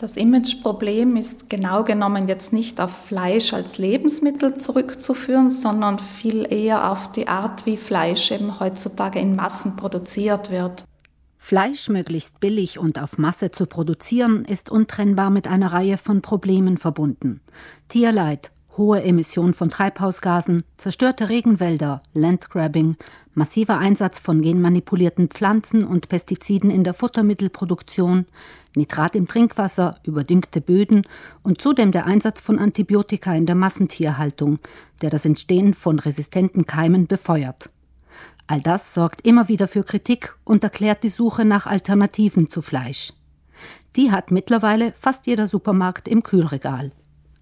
Das Imageproblem ist genau genommen jetzt nicht auf Fleisch als Lebensmittel zurückzuführen, sondern viel eher auf die Art, wie Fleisch eben heutzutage in Massen produziert wird. Fleisch möglichst billig und auf Masse zu produzieren, ist untrennbar mit einer Reihe von Problemen verbunden. Tierleid, hohe Emission von Treibhausgasen, zerstörte Regenwälder, Landgrabbing, massiver Einsatz von genmanipulierten Pflanzen und Pestiziden in der Futtermittelproduktion, Nitrat im Trinkwasser, überdüngte Böden und zudem der Einsatz von Antibiotika in der Massentierhaltung, der das Entstehen von resistenten Keimen befeuert. All das sorgt immer wieder für Kritik und erklärt die Suche nach Alternativen zu Fleisch. Die hat mittlerweile fast jeder Supermarkt im Kühlregal.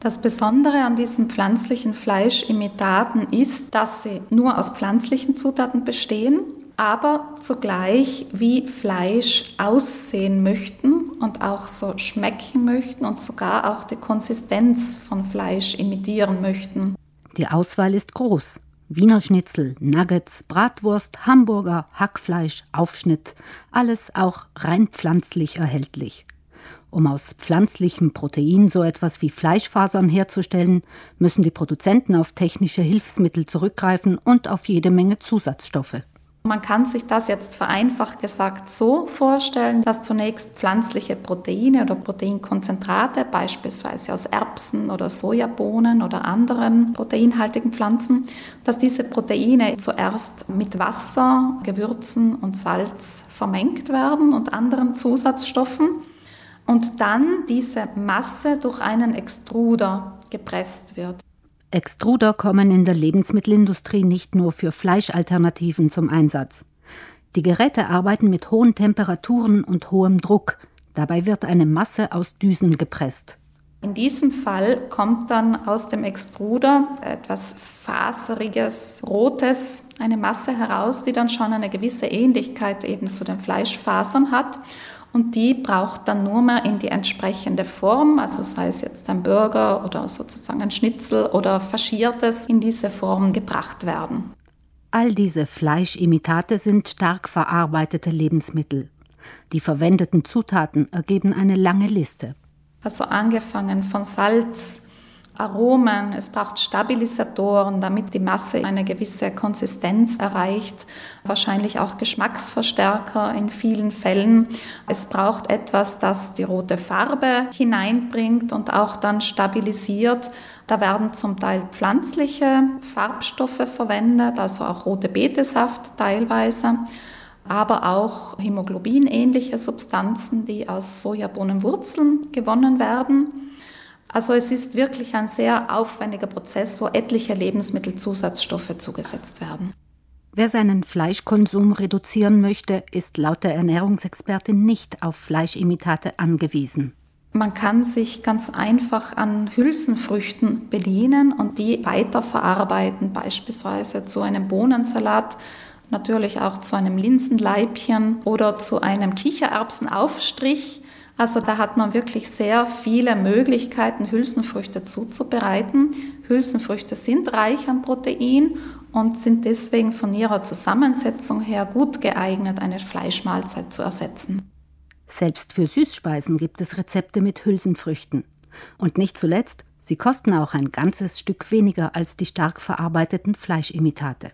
Das Besondere an diesen pflanzlichen Fleischimitaten ist, dass sie nur aus pflanzlichen Zutaten bestehen, aber zugleich wie Fleisch aussehen möchten und auch so schmecken möchten und sogar auch die Konsistenz von Fleisch imitieren möchten. Die Auswahl ist groß. Wiener Schnitzel, Nuggets, Bratwurst, Hamburger, Hackfleisch, Aufschnitt, alles auch rein pflanzlich erhältlich. Um aus pflanzlichem Protein so etwas wie Fleischfasern herzustellen, müssen die Produzenten auf technische Hilfsmittel zurückgreifen und auf jede Menge Zusatzstoffe. Man kann sich das jetzt vereinfacht gesagt so vorstellen, dass zunächst pflanzliche Proteine oder Proteinkonzentrate, beispielsweise aus Erbsen oder Sojabohnen oder anderen proteinhaltigen Pflanzen, dass diese Proteine zuerst mit Wasser, Gewürzen und Salz vermengt werden und anderen Zusatzstoffen und dann diese Masse durch einen Extruder gepresst wird. Extruder kommen in der Lebensmittelindustrie nicht nur für Fleischalternativen zum Einsatz. Die Geräte arbeiten mit hohen Temperaturen und hohem Druck. Dabei wird eine Masse aus Düsen gepresst. In diesem Fall kommt dann aus dem Extruder etwas faseriges, rotes, eine Masse heraus, die dann schon eine gewisse Ähnlichkeit eben zu den Fleischfasern hat und die braucht dann nur mehr in die entsprechende Form, also sei es jetzt ein Burger oder sozusagen ein Schnitzel oder faschiertes, in diese Form gebracht werden. All diese Fleischimitate sind stark verarbeitete Lebensmittel. Die verwendeten Zutaten ergeben eine lange Liste. Also angefangen von Salz, Aromen, es braucht Stabilisatoren, damit die Masse eine gewisse Konsistenz erreicht, wahrscheinlich auch Geschmacksverstärker in vielen Fällen. Es braucht etwas, das die rote Farbe hineinbringt und auch dann stabilisiert. Da werden zum Teil pflanzliche Farbstoffe verwendet, also auch rote Betesaft teilweise aber auch Hämoglobin-ähnliche Substanzen, die aus Sojabohnenwurzeln gewonnen werden. Also es ist wirklich ein sehr aufwendiger Prozess, wo etliche Lebensmittelzusatzstoffe zugesetzt werden. Wer seinen Fleischkonsum reduzieren möchte, ist laut der Ernährungsexpertin nicht auf Fleischimitate angewiesen. Man kann sich ganz einfach an Hülsenfrüchten bedienen und die weiterverarbeiten, beispielsweise zu einem Bohnensalat, natürlich auch zu einem Linsenleibchen oder zu einem Kichererbsenaufstrich. Also da hat man wirklich sehr viele Möglichkeiten, Hülsenfrüchte zuzubereiten. Hülsenfrüchte sind reich an Protein und sind deswegen von ihrer Zusammensetzung her gut geeignet, eine Fleischmahlzeit zu ersetzen. Selbst für Süßspeisen gibt es Rezepte mit Hülsenfrüchten. Und nicht zuletzt, sie kosten auch ein ganzes Stück weniger als die stark verarbeiteten Fleischimitate.